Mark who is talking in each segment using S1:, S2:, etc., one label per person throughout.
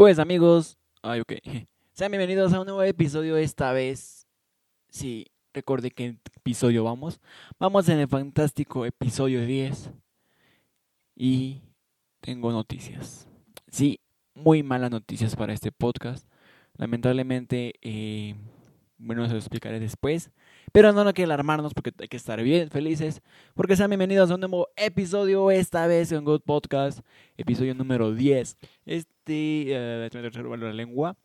S1: Pues amigos, ay ok, sean bienvenidos a un nuevo episodio esta vez. Sí, recuerde qué episodio vamos. Vamos en el fantástico episodio 10 y tengo noticias. Sí, muy malas noticias para este podcast. Lamentablemente, eh, bueno, se lo explicaré después. Pero no, no hay que alarmarnos porque hay que estar bien felices. Porque sean bienvenidos a un nuevo episodio, esta vez en Good Podcast, episodio número 10. Este, uh, la lengua,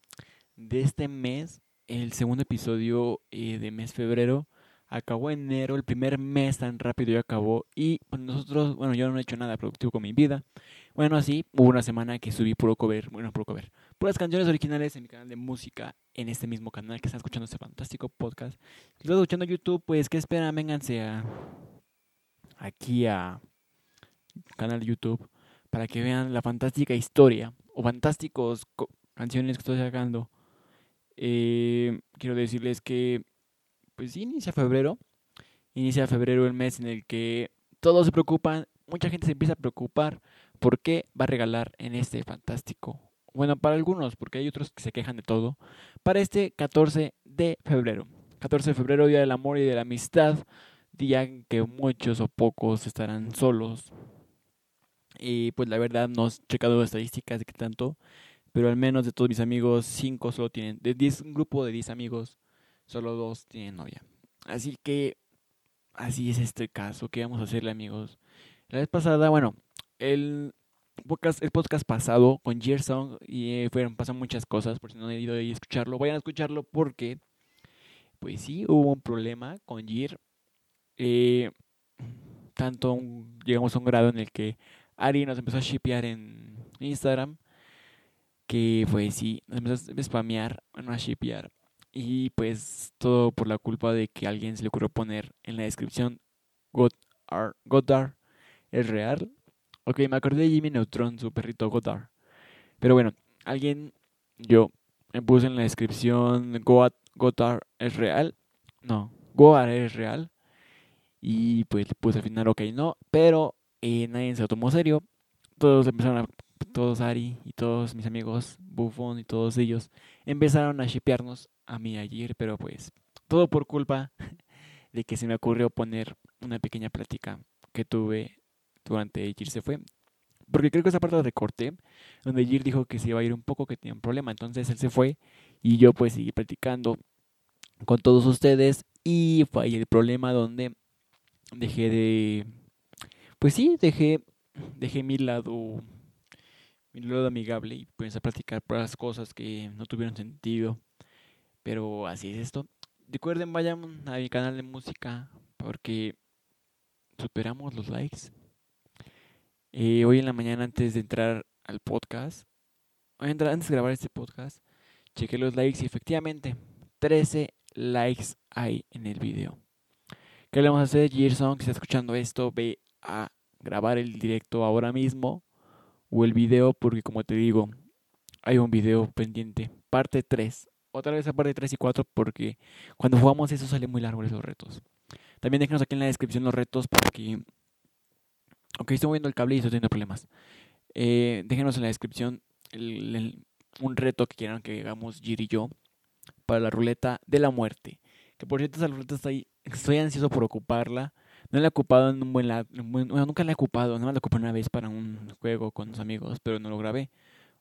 S1: de este mes, el segundo episodio eh, de mes febrero. Acabó enero, el primer mes tan rápido ya acabó. Y pues, nosotros, bueno, yo no he hecho nada productivo con mi vida. Bueno, así, hubo una semana que subí puro cover, bueno, puro cover, puras canciones originales en mi canal de música, en este mismo canal que están escuchando este fantástico podcast. Si están escuchando YouTube, pues, ¿qué esperan? Vénganse a, aquí a canal de YouTube para que vean la fantástica historia o fantásticos canciones que estoy sacando. Eh, quiero decirles que, pues sí, inicia febrero. Inicia febrero el mes en el que todos se preocupan, mucha gente se empieza a preocupar por qué va a regalar en este fantástico. Bueno, para algunos, porque hay otros que se quejan de todo. Para este 14 de febrero. 14 de febrero, Día del Amor y de la Amistad. Día en que muchos o pocos estarán solos. Y pues la verdad no he checado estadísticas de qué tanto. Pero al menos de todos mis amigos, 5 solo tienen. De 10, un grupo de 10 amigos, solo 2 tienen novia. Así que así es este caso. ¿Qué vamos a hacerle, amigos? La vez pasada, bueno, el podcast, el podcast pasado con Gearsong y eh, fueron, pasan muchas cosas, por si no han ido a escucharlo, vayan a escucharlo porque, pues sí, hubo un problema con Gear. Eh, tanto llegamos a un grado en el que Ari nos empezó a shipear en Instagram, que pues sí, nos empezó a spamear, bueno, a shipear. Y pues todo por la culpa de que alguien se le ocurrió poner en la descripción Godar es real Ok, me acordé de Jimmy Neutron, su perrito Godard. Pero bueno, alguien, yo, me puse en la descripción Godard es real. No, Goar es real. Y pues puse al final, ok, no. Pero eh, nadie se lo tomó serio. Todos empezaron a. Todos Ari y todos mis amigos, Buffon y todos ellos, empezaron a shipearnos a mí ayer. Pero pues, todo por culpa de que se me ocurrió poner una pequeña plática que tuve durante Jir se fue. Porque creo que esa parte la recorté, donde Jir dijo que se iba a ir un poco, que tenía un problema. Entonces él se fue y yo pues seguí practicando con todos ustedes. Y fue ahí el problema donde dejé de... Pues sí, dejé, dejé mi lado lado amigable y pues a practicar por las cosas que no tuvieron sentido. Pero así es esto. Recuerden, vayan a mi canal de música porque superamos los likes. Eh, hoy en la mañana antes de entrar al podcast, antes de grabar este podcast, chequé los likes y efectivamente 13 likes hay en el video. ¿Qué le vamos a hacer? Gerson, que está escuchando esto, ve a grabar el directo ahora mismo o el video porque como te digo, hay un video pendiente, parte 3. Otra vez a parte 3 y 4 porque cuando jugamos eso sale muy largo esos retos. También déjenos aquí en la descripción los retos porque Ok, estoy moviendo el cable y estoy teniendo problemas. Eh, déjenos en la descripción un reto que quieran que hagamos Gir y yo para la ruleta de la muerte. Que por cierto, esa ruleta está ahí. Estoy ansioso por ocuparla. No la he ocupado en un buen lado. Bueno, nunca la he ocupado. Nada más la ocupé una vez para un juego con los amigos, pero no lo grabé.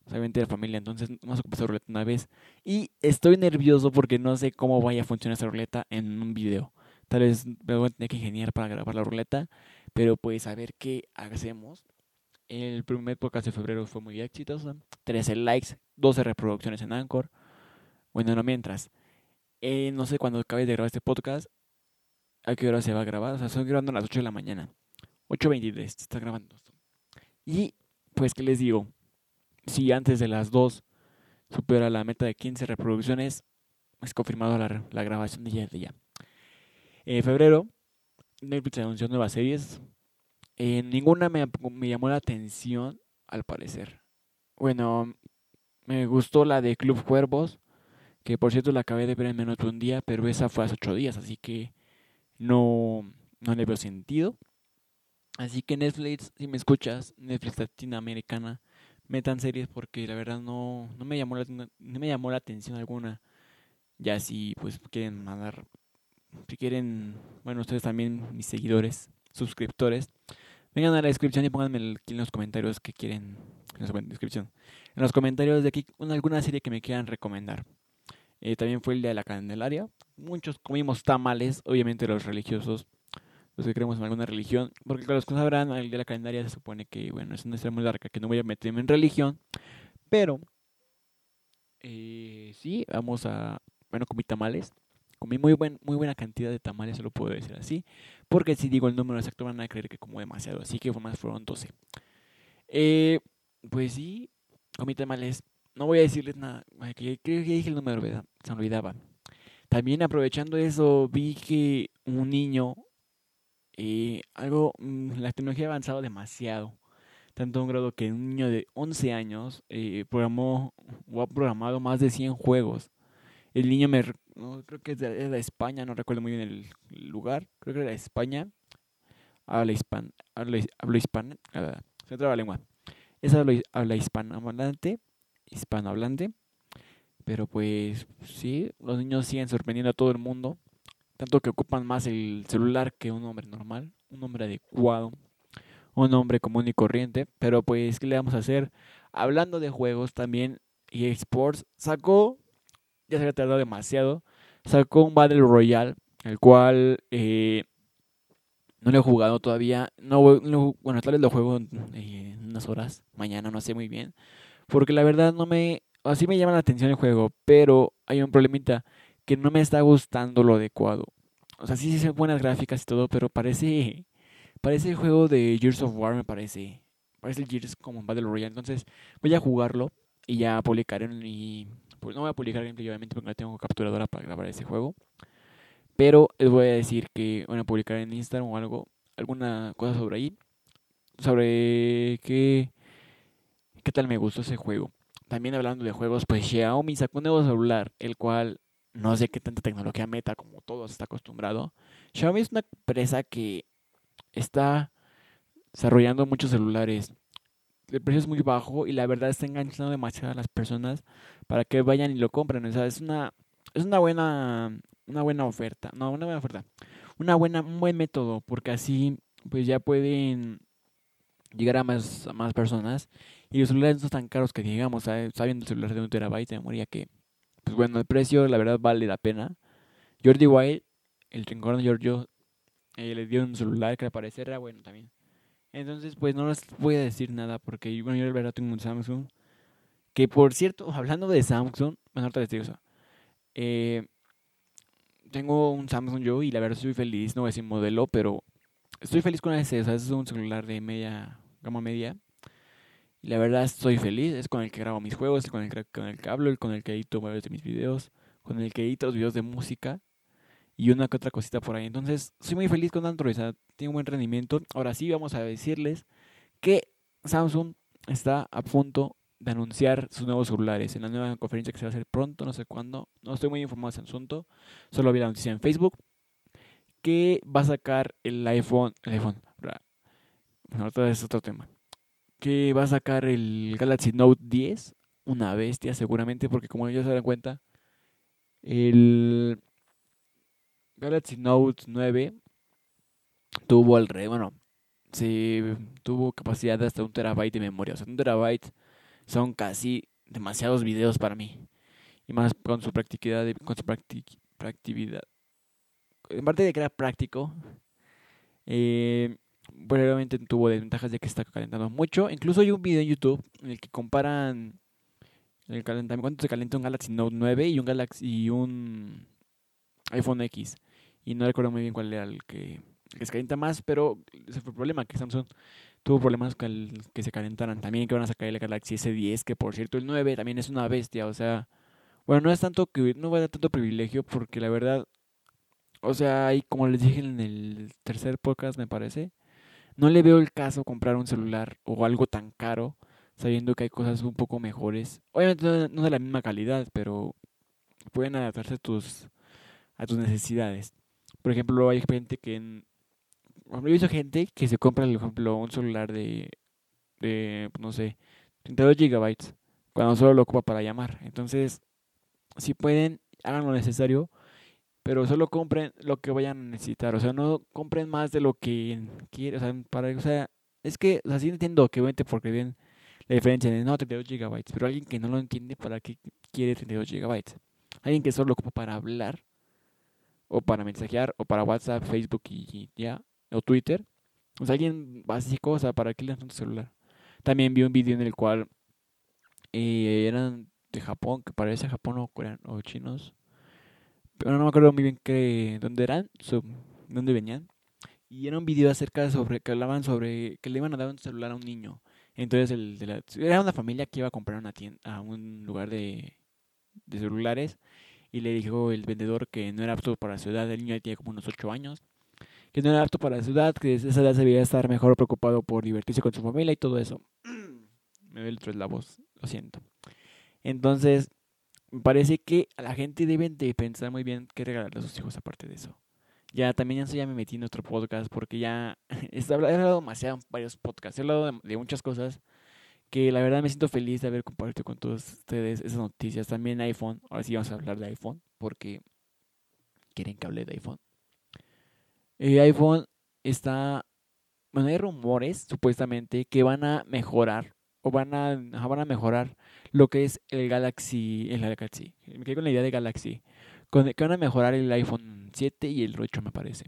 S1: Obviamente de familia. Entonces, no más ocupé esa ruleta una vez. Y estoy nervioso porque no sé cómo vaya a funcionar esa ruleta en un video. Tal vez me voy a tener que ingeniar para grabar la ruleta. Pero pues a ver qué hacemos. El primer podcast de febrero fue muy exitoso. 13 likes, 12 reproducciones en Anchor. Bueno, no mientras. Eh, no sé cuándo acabe de grabar este podcast. ¿A qué hora se va a grabar? O sea, estoy grabando a las 8 de la mañana. 8.23 está grabando. Y pues, ¿qué les digo? Si antes de las 2 supera la meta de 15 reproducciones, es confirmado la, la grabación de ya. De ya. En febrero Netflix anunció nuevas series. Eh, ninguna me, me, llamó la atención, al parecer. Bueno, me gustó la de Club Cuervos, que por cierto la acabé de ver en menos de un día, pero esa fue hace ocho días, así que no, no le veo sentido. Así que Netflix, si me escuchas, Netflix latinoamericana, metan series porque la verdad no, no, me, llamó la, no me llamó la atención alguna. Ya si pues quieren mandar, si quieren, bueno, ustedes también, mis seguidores, suscriptores, vengan a la descripción y pónganme en los comentarios que quieren, en la descripción, en los comentarios de aquí alguna serie que me quieran recomendar. Eh, también fue el día de la Candelaria. Muchos comimos tamales, obviamente los religiosos, los que creemos en alguna religión, porque los que sabrán, el día de la Candelaria se supone que, bueno, es una historia muy larga, que no voy a meterme en religión, pero eh, sí, vamos a, bueno, comí tamales. Comí muy, buen, muy buena cantidad de tamales, se lo puedo decir así. Porque si digo el número exacto van a creer que como demasiado. Así que más fueron 12. Eh, pues sí, comí tamales no voy a decirles nada. Creo que dije el número. Se me olvidaba. También aprovechando eso, vi que un niño, eh, algo, mm, la tecnología ha avanzado demasiado. Tanto un grado que un niño de 11 años eh, programó o ha programado más de 100 juegos. El niño me, no, creo que es de, España, no recuerdo muy bien el lugar, creo que era de España. Habla hispana, habla, hispana, se traba la lengua. Es habla, habla hispanohablante hispanohablante. Pero pues sí, los niños siguen sorprendiendo a todo el mundo. Tanto que ocupan más el celular que un hombre normal, un hombre adecuado, un hombre común y corriente. Pero pues, ¿qué le vamos a hacer? Hablando de juegos también, EA Sports sacó, ya se había tardado demasiado, sacó un Battle Royale, el cual eh, no lo he jugado todavía. No, bueno, tal vez lo juego en unas horas, mañana, no sé muy bien. Porque la verdad no me... Así me llama la atención el juego, pero hay un problemita que no me está gustando lo adecuado. O sea, sí, sí son buenas gráficas y todo, pero parece... Parece el juego de Gears of War, me parece. Parece el Gears como Battle Royale. Entonces voy a jugarlo y ya publicaré y... Pues no voy a publicar gameplay obviamente porque no tengo capturadora para grabar ese juego. Pero les voy a decir que van a publicar en Instagram o algo, alguna cosa sobre ahí. Sobre qué qué tal me gustó ese juego. También hablando de juegos, pues Xiaomi sacó un nuevo celular, el cual no sé qué tanta tecnología meta como todos está acostumbrado. Xiaomi es una empresa que está desarrollando muchos celulares. El precio es muy bajo y la verdad está enganchando demasiado a las personas para que vayan y lo compren. O sea, es una es una buena una buena oferta, no, una buena oferta. Una buena un buen método porque así pues ya pueden llegar a más, a más personas. Y los celulares no son tan caros que digamos, sabiendo el celular de un terabyte de memoria que, pues bueno, el precio la verdad vale la pena. Jordi White, el rincón de Giorgio, eh, le dio un celular que al parecer era bueno también. Entonces, pues no les voy a decir nada porque bueno, yo la verdad tengo un Samsung. Que por cierto, hablando de Samsung, bueno, ahorita les digo eso. Eh, tengo un Samsung yo y la verdad estoy feliz, no voy a decir modelo, pero estoy feliz con ese. O sea, es un celular de media gama media. Y la verdad estoy feliz. Es con el que grabo mis juegos, con el, con el que hablo, con el que edito varios de mis videos, con el que edito los videos de música y una que otra cosita por ahí. Entonces, soy muy feliz con Android. O sea, tiene un buen rendimiento. Ahora sí, vamos a decirles que Samsung está a punto de anunciar sus nuevos celulares en la nueva conferencia que se va a hacer pronto, no sé cuándo. No estoy muy informado de ese asunto. Solo vi la noticia en Facebook que va a sacar el iPhone, el iPhone, ahorita es otro tema. Que va a sacar el Galaxy Note 10, una bestia seguramente, porque como ya se dan cuenta, el Galaxy Note 9 tuvo alrededor, bueno, se tuvo capacidad de hasta un terabyte de memoria. O sea, un terabyte son casi demasiados videos para mí. Y más con su practicidad, con su practicidad. En parte de que era práctico, eh, probablemente tuvo desventajas de que está calentando mucho. Incluso hay un video en YouTube en el que comparan el calentamiento, cuánto se calienta un Galaxy Note 9 y un Galaxy y un iPhone X. Y no recuerdo muy bien cuál era el que, se calienta más, pero ese fue el problema, que Samsung tuvo problemas con el que se calentaran. También que van a sacar el Galaxy S10, que por cierto el 9 también es una bestia, o sea, bueno, no es tanto que no va a dar tanto privilegio porque la verdad o sea, y como les dije en el tercer podcast, me parece, no le veo el caso comprar un celular o algo tan caro, sabiendo que hay cosas un poco mejores. Obviamente no, de la misma calidad, pero pueden adaptarse a tus, a tus necesidades. Por ejemplo, hay gente que... En, he visto gente que se compra, por ejemplo, un celular de, de, no sé, 32 gigabytes cuando solo lo ocupa para llamar. Entonces, si pueden, hagan lo necesario, pero solo compren lo que vayan a necesitar. O sea, no compren más de lo que quieren. O sea, para, o sea es que, o sea, sí entiendo que vente porque bien la diferencia de no 32 gigabytes, pero alguien que no lo entiende, ¿para qué quiere 32 gigabytes? Alguien que solo lo ocupa para hablar, o para mensajear, o para WhatsApp, Facebook y ya, o Twitter. O sea, alguien básico, o sea, ¿para qué le dan tu celular? También vi un video en el cual eh, eran de Japón, que parece Japón o coreano o chinos. Pero no me acuerdo muy bien que, dónde eran, dónde venían. Y era un video acerca sobre, que hablaban sobre que le iban a dar un celular a un niño. Entonces el de la, era una familia que iba a comprar una tienda, a un lugar de, de celulares y le dijo el vendedor que no era apto para la ciudad, el niño tenía como unos 8 años, que no era apto para la ciudad, que esa edad se estar mejor preocupado por divertirse con su familia y todo eso. Me ve el es la voz, lo siento. Entonces, me parece que la gente deben de pensar muy bien qué regalarle a sus hijos aparte de eso. Ya también ya me metí en otro podcast porque ya he hablado demasiado en varios podcasts, he hablado de, muchas cosas que la verdad me siento feliz de haber compartido con todos ustedes esas noticias. También iPhone, ahora sí vamos a hablar de iPhone porque quieren que hable de iPhone. El iPhone está, bueno, hay rumores supuestamente que van a mejorar o van a, van a mejorar lo que es el Galaxy, el Galaxy. Me quedé con la idea de Galaxy. Con, que van a mejorar el iPhone 7 y el 8 me parece.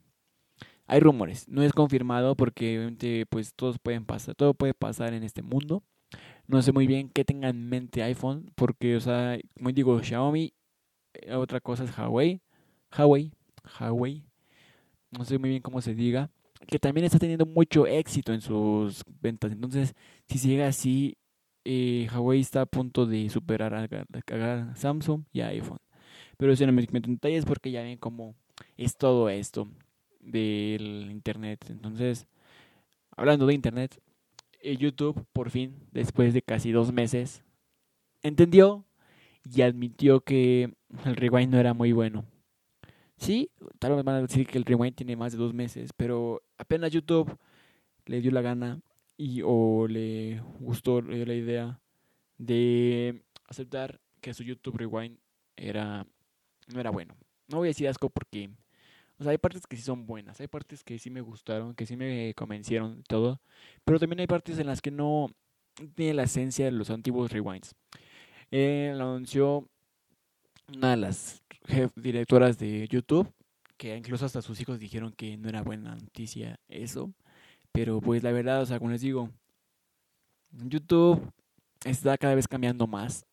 S1: Hay rumores, no es confirmado porque obviamente pues todos pueden pasar, todo puede pasar en este mundo. No sé muy bien qué tenga en mente iPhone porque, o sea, como digo, Xiaomi, eh, otra cosa es Huawei, Huawei, Huawei, no sé muy bien cómo se diga que también está teniendo mucho éxito en sus ventas. Entonces, si llega así, eh, Huawei está a punto de superar a, Samsung y iPhone. Pero si no me meto en detalles porque ya ven cómo es todo esto del Internet. Entonces, hablando de Internet, eh, YouTube por fin, después de casi dos meses, entendió y admitió que el rewind no era muy bueno. Sí, tal vez van a decir que el rewind tiene más de dos meses, pero apenas YouTube le dio la gana y o le gustó la idea de aceptar que su YouTube Rewind era no era bueno. No voy a decir asco porque o sea, hay partes que sí son buenas, hay partes que sí me gustaron, que sí me convencieron todo, pero también hay partes en las que no tiene la esencia de los antiguos rewinds. Lo anunció una de las directoras de YouTube, que incluso hasta sus hijos dijeron que no era buena noticia eso. Pero pues la verdad, o sea, como les digo, YouTube está cada vez cambiando más.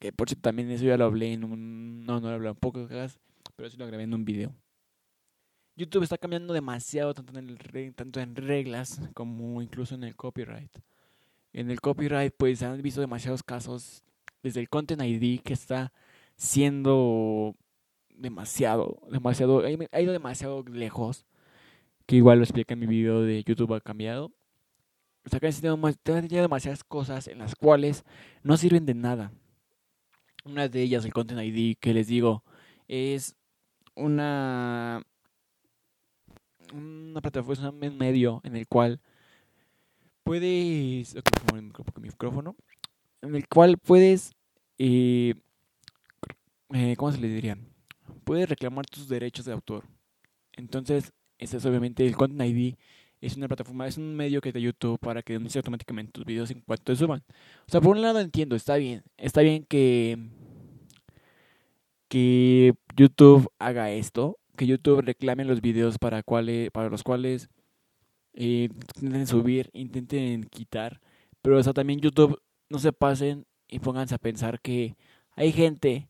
S1: Que por cierto también eso ya lo hablé en un... No, no lo hablé un poco, pero sí lo grabé en un video. YouTube está cambiando demasiado, tanto en, tanto en reglas como incluso en el copyright. En el copyright pues han visto demasiados casos, desde el Content ID que está siendo demasiado, demasiado, ha ido demasiado lejos, que igual lo explica en mi video de YouTube ha cambiado. O sea, que tenido demasiadas cosas en las cuales no sirven de nada. Una de ellas, el Content ID, que les digo, es una una plataforma, un medio en el cual puedes, micrófono, en el cual puedes eh, eh, ¿cómo se le diría? Puedes reclamar tus derechos de autor. Entonces, este es obviamente el Content ID. Es una plataforma, es un medio que te YouTube para que denuncie automáticamente tus videos en cuanto te suban. O sea, por un lado entiendo, está bien. Está bien que, que YouTube haga esto. Que YouTube reclame los videos para, cuales, para los cuales eh, intenten subir, intenten quitar. Pero o sea, también YouTube no se pasen y pónganse a pensar que hay gente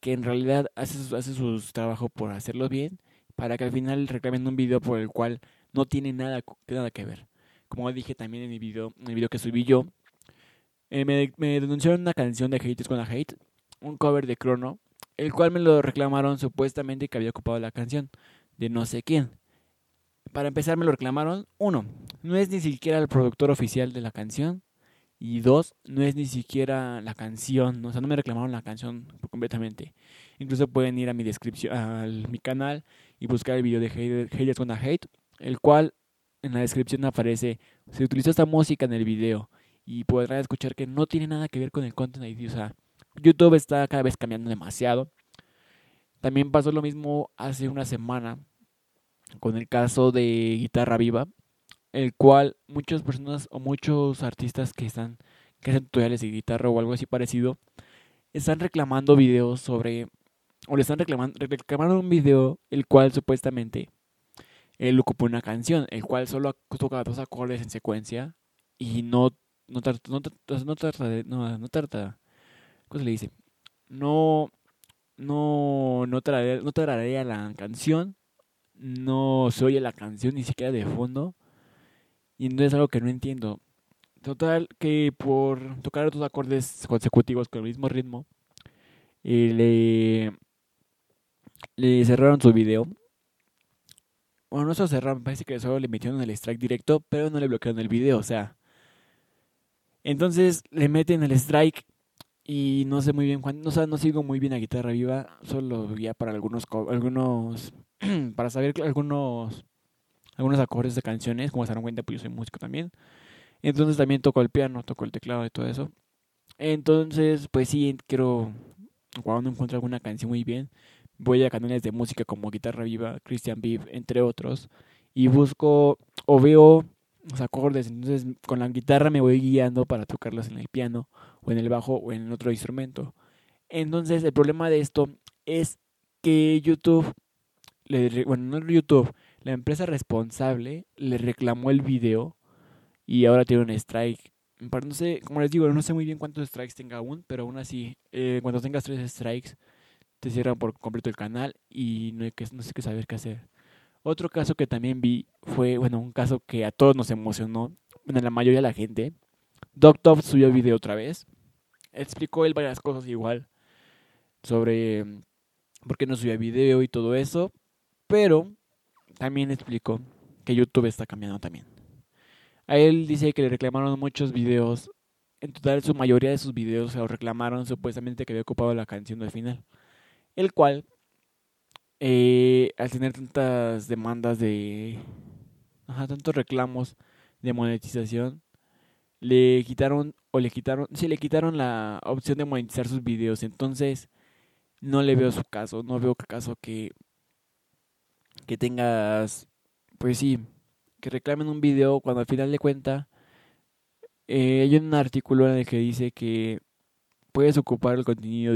S1: que en realidad hace, su, hace sus trabajo por hacerlo bien, para que al final reclamen un video por el cual no tiene nada, nada que ver. Como dije también en mi video, el video que subí yo, eh, me, me, denunciaron una canción de Hate con a Hate, un cover de Chrono, el cual me lo reclamaron supuestamente que había ocupado la canción de no sé quién. Para empezar me lo reclamaron, uno, no es ni siquiera el productor oficial de la canción, y dos, no es ni siquiera la canción, o sea, no me reclamaron la canción completamente. Incluso pueden ir a mi descripción, a mi canal y buscar el video de Haters Gonna Hate, el cual en la descripción aparece, se utilizó esta música en el video y podrán escuchar que no tiene nada que ver con el Content. O sea, YouTube está cada vez cambiando demasiado. También pasó lo mismo hace una semana con el caso de Guitarra Viva, el cual muchas personas o muchos artistas que están que hacen tutoriales de guitarra o algo así parecido están reclamando videos sobre o le están reclamando reclamando un video el cual supuestamente él ocupó una canción, el cual solo toca dos acordes en secuencia y no no trata, no, no trata no, no trata, ¿cómo se le dice? No, no, no traería, no la canción, no se oye la canción ni siquiera de fondo y no es algo que no entiendo. Total que por tocar dos acordes consecutivos con el mismo ritmo, eh, le, le cerraron su video bueno, no se cerraron, parece que solo le metieron el strike directo, pero no le bloquearon el video, o sea. Entonces le meten el strike y no sé muy bien cuándo, no, no sigo muy bien a guitarra viva, solo ya para algunos algunos para saber algunos algunos acordes de canciones, como se dan cuenta, pues yo soy músico también. Entonces también toco el piano, toco el teclado y todo eso. Entonces, pues sí, quiero cuando encuentro alguna canción muy bien, voy a canales de música como Guitarra Viva, Christian Beef, entre otros, y busco o veo los acordes, entonces con la guitarra me voy guiando para tocarlos en el piano o en el bajo o en otro instrumento. Entonces el problema de esto es que YouTube, bueno, no YouTube, la empresa responsable le reclamó el video y ahora tiene un strike. No sé, como les digo, no sé muy bien cuántos strikes tenga aún, pero aún así, eh, cuando tengas tres strikes, te cierran por completo el canal y no, hay que, no sé qué saber qué hacer. Otro caso que también vi fue, bueno, un caso que a todos nos emocionó, bueno, la mayoría de la gente. Doctor subió video otra vez. Explicó él varias cosas igual sobre mm, por qué no subía video y todo eso. Pero también explicó que YouTube está cambiando también. A él dice que le reclamaron muchos videos. En total, su mayoría de sus videos se lo reclamaron supuestamente que había ocupado la canción del final el cual, eh, al tener tantas demandas de, ajá, tantos reclamos de monetización, le quitaron, o le quitaron, sí, le quitaron la opción de monetizar sus videos, entonces no le veo su caso, no veo caso que, que tengas, pues sí, que reclamen un video cuando al final de cuenta eh, hay un artículo en el que dice que puedes ocupar el contenido,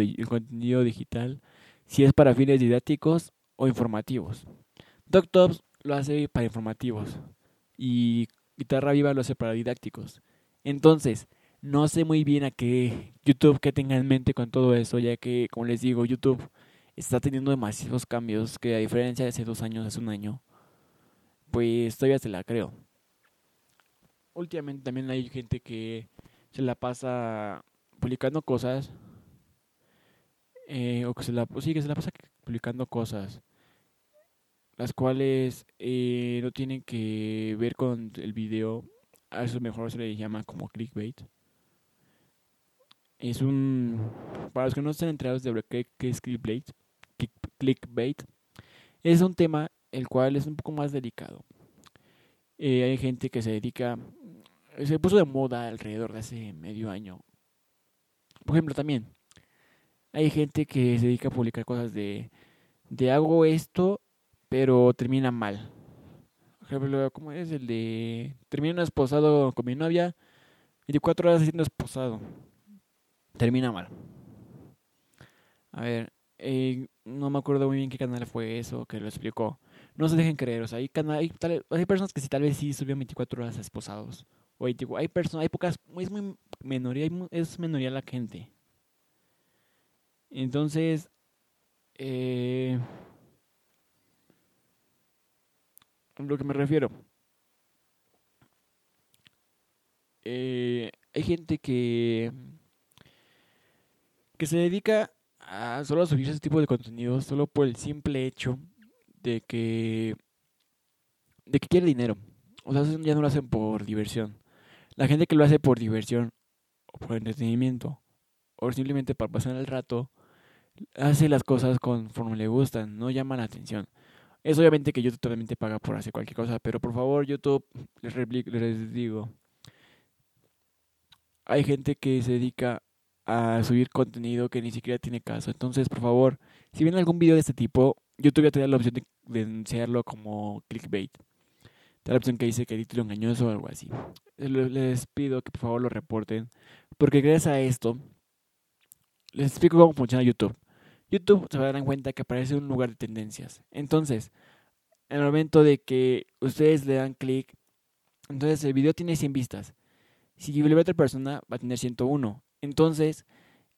S1: digital si es para fines didácticos o informativos. DocTops lo hace para informativos y Guitarra Viva lo hace para didácticos. Entonces, no sé muy bien a qué YouTube que tenga en mente con todo eso, ya que, como les digo, YouTube está teniendo demasiados cambios que a diferencia de hace dos años, hace un año, pues todavía se la creo. Últimamente también hay gente que se la pasa publicando cosas eh, o que se la, sí, que se la pasa publicando cosas, las cuales eh, no tienen que ver con el video, a eso mejor se le llama como clickbait. Es un, para los que no estén enterados de qué, es clickbait, clickbait, es un tema el cual es un poco más delicado. Eh, hay gente que se dedica, se puso de moda alrededor de hace medio año. Por ejemplo, también hay gente que se dedica a publicar cosas de, de hago esto, pero termina mal. Por ejemplo, ¿cómo es el de termino esposado con mi novia? 24 horas siendo esposado. Termina mal. A ver, eh, no me acuerdo muy bien qué canal fue eso que lo explicó. No se dejen creer, o sea, hay, hay, hay personas que sí, tal vez sí subieron 24 horas esposados. O hay, hay personas, hay pocas, es muy es minoría la gente. Entonces, eh, lo que me refiero, eh, hay gente que, que se dedica a solo a subir ese tipo de contenido solo por el simple hecho de que de que quiere dinero. O sea, ya no lo hacen por diversión. La gente que lo hace por diversión o por entretenimiento o simplemente para pasar el rato hace las cosas conforme le gustan, no llama la atención. Es obviamente que YouTube totalmente paga por hacer cualquier cosa, pero por favor YouTube, les, les digo, hay gente que se dedica a subir contenido que ni siquiera tiene caso. Entonces, por favor, si viene algún video de este tipo, YouTube ya te da la opción de denunciarlo como clickbait. Te da la opción que dice que título engañoso o algo así. Les pido que por favor lo reporten. Porque gracias a esto, les explico cómo funciona YouTube. YouTube se va a dar cuenta que aparece un lugar de tendencias. Entonces, en el momento de que ustedes le dan clic, entonces el video tiene 100 vistas. Si le otra persona, va a tener 101. Entonces,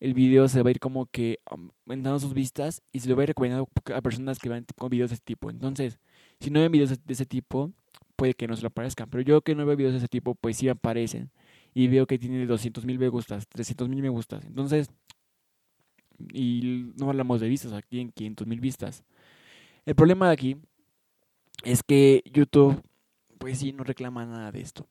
S1: el video se va a ir como que aumentando sus vistas y se lo va a ir recomendando a personas que van con videos de ese tipo. Entonces, si no ven videos de ese tipo, puede que no se lo aparezcan. Pero yo que no veo videos de ese tipo, pues sí aparecen. Y veo que tiene 200 mil me gustas, 300 mil me gustas. Entonces, y no hablamos de vistas, aquí en 500 mil vistas. El problema de aquí es que YouTube, pues sí, no reclama nada de esto.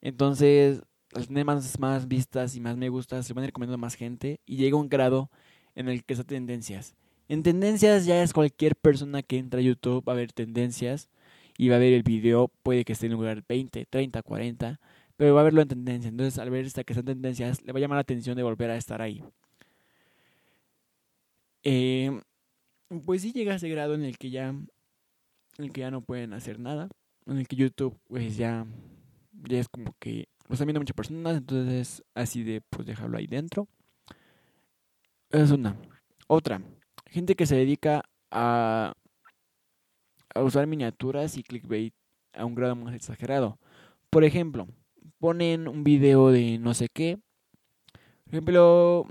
S1: Entonces, al tener más, vistas y más me gustas, se van a ir a más gente y llega un grado en el que está tendencias. En tendencias ya es cualquier persona que entra a YouTube va a ver tendencias y va a ver el video, puede que esté en lugar 20, 30, 40, pero va a verlo en tendencia. Entonces, al ver esta que está en tendencias, le va a llamar la atención de volver a estar ahí. Eh, pues sí llega a ese grado en el que ya, en el que ya no pueden hacer nada, en el que YouTube pues ya, ya es como que lo están viendo muchas personas, entonces así de pues dejarlo ahí dentro. Es una. Otra, gente que se dedica a, a usar miniaturas y clickbait a un grado más exagerado. Por ejemplo, ponen un video de no sé qué. Por ejemplo,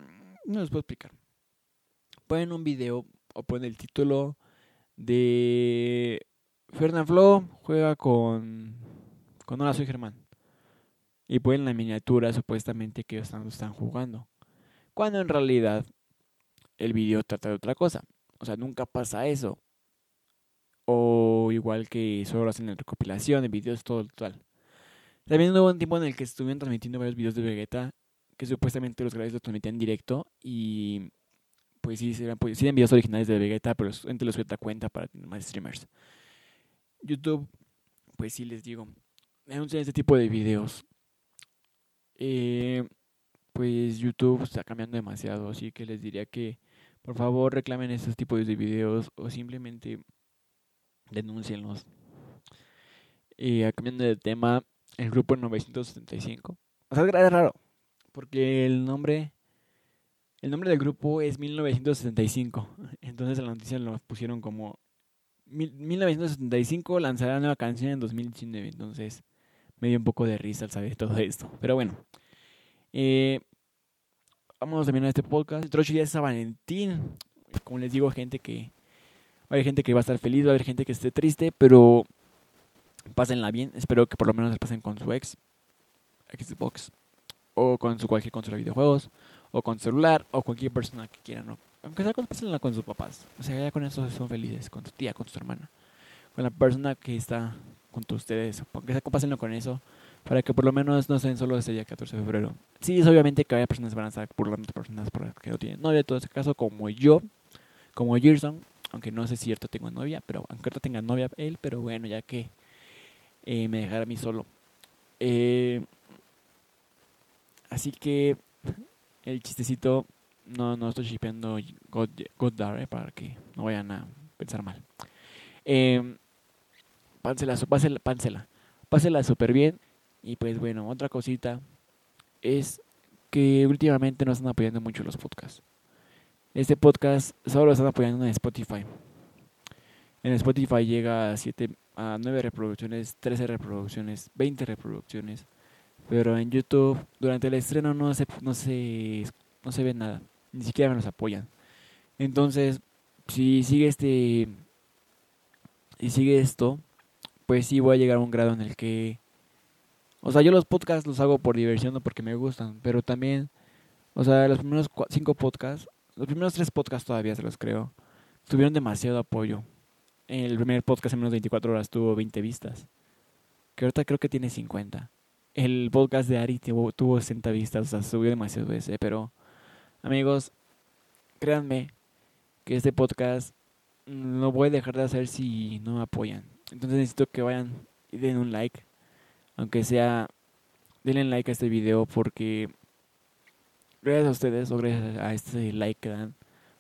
S1: no les puedo explicar ponen un video o ponen el título de Fernand Flo juega con con Hola soy Germán y ponen la miniatura supuestamente que están, están jugando cuando en realidad el video trata de otra cosa o sea nunca pasa eso o igual que solo hacen la recopilación de videos todo total también hubo un tiempo en el que estuvieron transmitiendo varios videos de Vegeta que supuestamente los creadores los transmitían en directo y pues sí, eran, pues, sí videos originales de Vegeta, pero gente los suelta cuenta para más streamers. YouTube, pues sí les digo, anuncian este tipo de videos. Eh, pues YouTube está cambiando demasiado, así que les diría que por favor reclamen estos tipos de videos o simplemente denúncienlos. Eh, cambiando de tema, el grupo 975. O sea, es raro, porque el nombre el nombre del grupo es 1975. Entonces la noticia lo pusieron como 1975 lanzará nueva canción en 2019. Entonces me dio un poco de risa al saber todo esto. Pero bueno. Eh, vamos a terminar este podcast. El otro día es San Valentín. Como les digo, gente que... Va a haber gente que va a estar feliz, va a haber gente que esté triste, pero pásenla bien. Espero que por lo menos se pasen con su ex, Xbox, o con su cualquier consola de videojuegos o con celular, o cualquier persona que quiera, ¿no? Aunque sea con, con sus papás. O sea, ya con eso son felices, con tu tía, con tu hermana, con la persona que está junto a ustedes. Compásenlo con eso, para que por lo menos no estén solo ese día 14 de febrero. Sí, es obviamente que haya personas que van a estar burlando personas que no tienen novia, todo ese caso, como yo, como Gerson, aunque no sé si cierto tengo novia, pero aunque no tenga novia él, pero bueno, ya que eh, me dejara a mí solo. Eh, así que el chistecito, no, no estoy shipeando God, God eh, para que no vayan a pensar mal. Eh, pánsela, pásela, pánsela, pásela súper bien. Y pues bueno, otra cosita es que últimamente nos están apoyando mucho los podcasts. Este podcast solo lo están apoyando en Spotify. En Spotify llega a, 7, a 9 reproducciones, 13 reproducciones, 20 reproducciones. Pero en YouTube, durante el estreno no se, no se, no se ve nada. Ni siquiera nos apoyan. Entonces, si sigue este. Y sigue esto, pues sí voy a llegar a un grado en el que. O sea, yo los podcasts los hago por diversión, no porque me gustan. Pero también, o sea, los primeros cinco podcasts, los primeros tres podcasts todavía se los creo, tuvieron demasiado apoyo. El primer podcast en menos de 24 horas tuvo 20 vistas. Que ahorita creo que tiene 50 el podcast de Ari tuvo, tuvo 60 vistas, o sea, subió demasiado veces, pero amigos, créanme que este podcast no voy a dejar de hacer si no me apoyan. Entonces necesito que vayan y den un like, aunque sea, denle like a este video porque gracias a ustedes o gracias a este like que dan,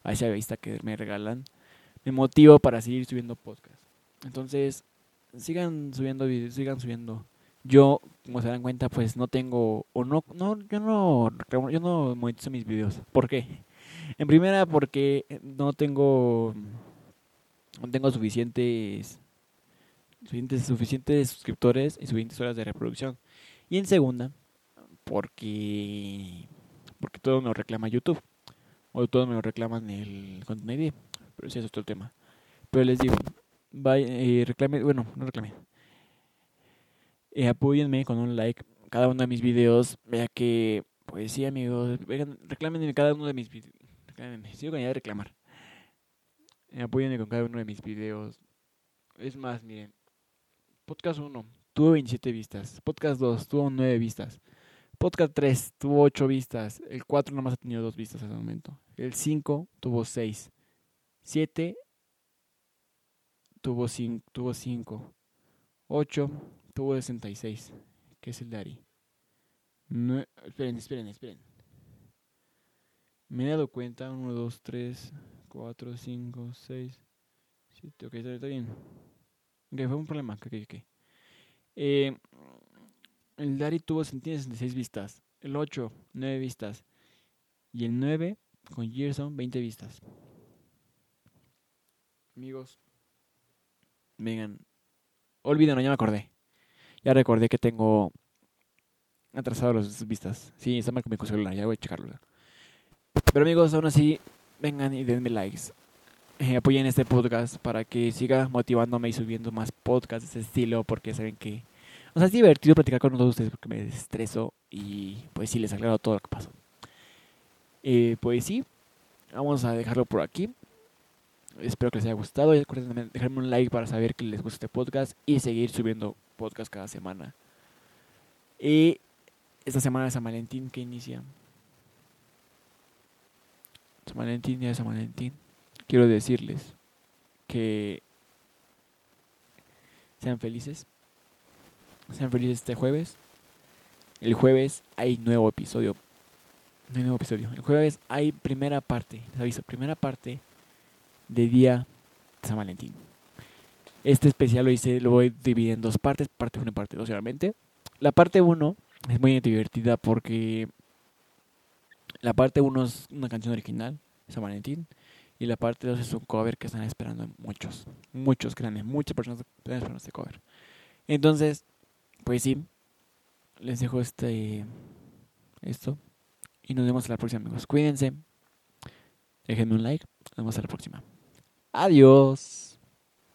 S1: a esa vista que me regalan, me motivo para seguir subiendo podcast. Entonces, sigan subiendo videos, sigan subiendo. Yo, como se dan cuenta, pues no tengo, o no, no, yo no, yo no monetizo mis videos. ¿Por qué? En primera, porque no tengo, no tengo suficientes, suficientes, suficientes suscriptores y suficientes horas de reproducción. Y en segunda, porque, porque todo me lo reclama YouTube. O todo me lo reclaman el contenido. Pero ese es otro tema. Pero les digo, vaya, eh, reclame, bueno, no reclame. Eh, apóyenme con un like cada uno de mis videos. Vea que, pues sí, amigos, vengan, reclámenme cada uno de mis videos. Sigo con de reclamar. Eh, apóyenme con cada uno de mis videos. Es más, miren. Podcast 1 tuvo 27 vistas. Podcast 2 tuvo 9 vistas. Podcast 3 tuvo 8 vistas. El 4 nomás ha tenido 2 vistas hasta el momento. El 5 tuvo 6. 7 tuvo 5. Tuvo 5. 8 tuvo 66. ¿Qué es el Dari? No, esperen, esperen, esperen. Me he dado cuenta. 1, 2, 3, 4, 5, 6, 7. Ok, está, bien. Ok, fue un problema. Ok, ok. Eh, el Dari tuvo 66 vistas. El 8, 9 vistas. Y el 9, con Gerson, 20 vistas. Amigos, vengan. Olvídenlo, ya me acordé. Ya recordé que tengo atrasado las vistas. Sí, está mal con mi celular, ya voy a checarlo. Pero amigos, aún así, vengan y denme likes. Eh, apoyen este podcast para que siga motivándome y subiendo más podcasts de ese estilo, porque saben que... Es divertido platicar con todos ustedes porque me desestreso y pues sí, les aclaro todo lo que pasó. Eh, pues sí, vamos a dejarlo por aquí. Espero que les haya gustado. Y recuerden dejarme un like para saber que les gusta este podcast y seguir subiendo podcast cada semana. Y esta semana de San Valentín que inicia. San Valentín, día de San Valentín. Quiero decirles que sean felices. Sean felices este jueves. El jueves hay nuevo episodio. No hay nuevo episodio. El jueves hay primera parte. Les aviso, primera parte de día de San Valentín. Este especial lo hice, lo voy a dividir en dos partes, parte 1 y parte 2, obviamente. La parte 1 es muy divertida porque la parte 1 es una canción original, San Valentín, y la parte 2 es un cover que están esperando muchos, muchos, grandes, muchas personas están esperando este cover. Entonces, pues sí, les dejo este esto y nos vemos en la próxima, amigos. Cuídense, déjenme un like, nos vemos a la próxima. Adiós.